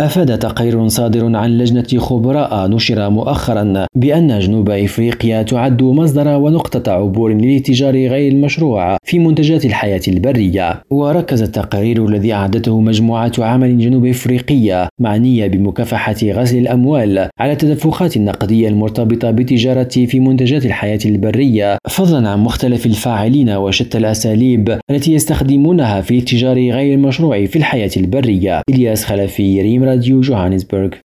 أفاد تقرير صادر عن لجنة خبراء نشر مؤخرا بأن جنوب إفريقيا تعد مصدر ونقطة عبور للاتجار غير المشروع في منتجات الحياة البرية. وركز التقرير الذي أعدته مجموعة عمل جنوب إفريقية معنية بمكافحة غسل الأموال على التدفقات النقدية المرتبطة بالتجارة في منتجات الحياة البرية فضلا عن مختلف الفاعلين وشتى الأساليب التي يستخدمونها في الاتجار غير المشروع في الحياة البرية. إلياس خلفي ريم Radio Johannesburg.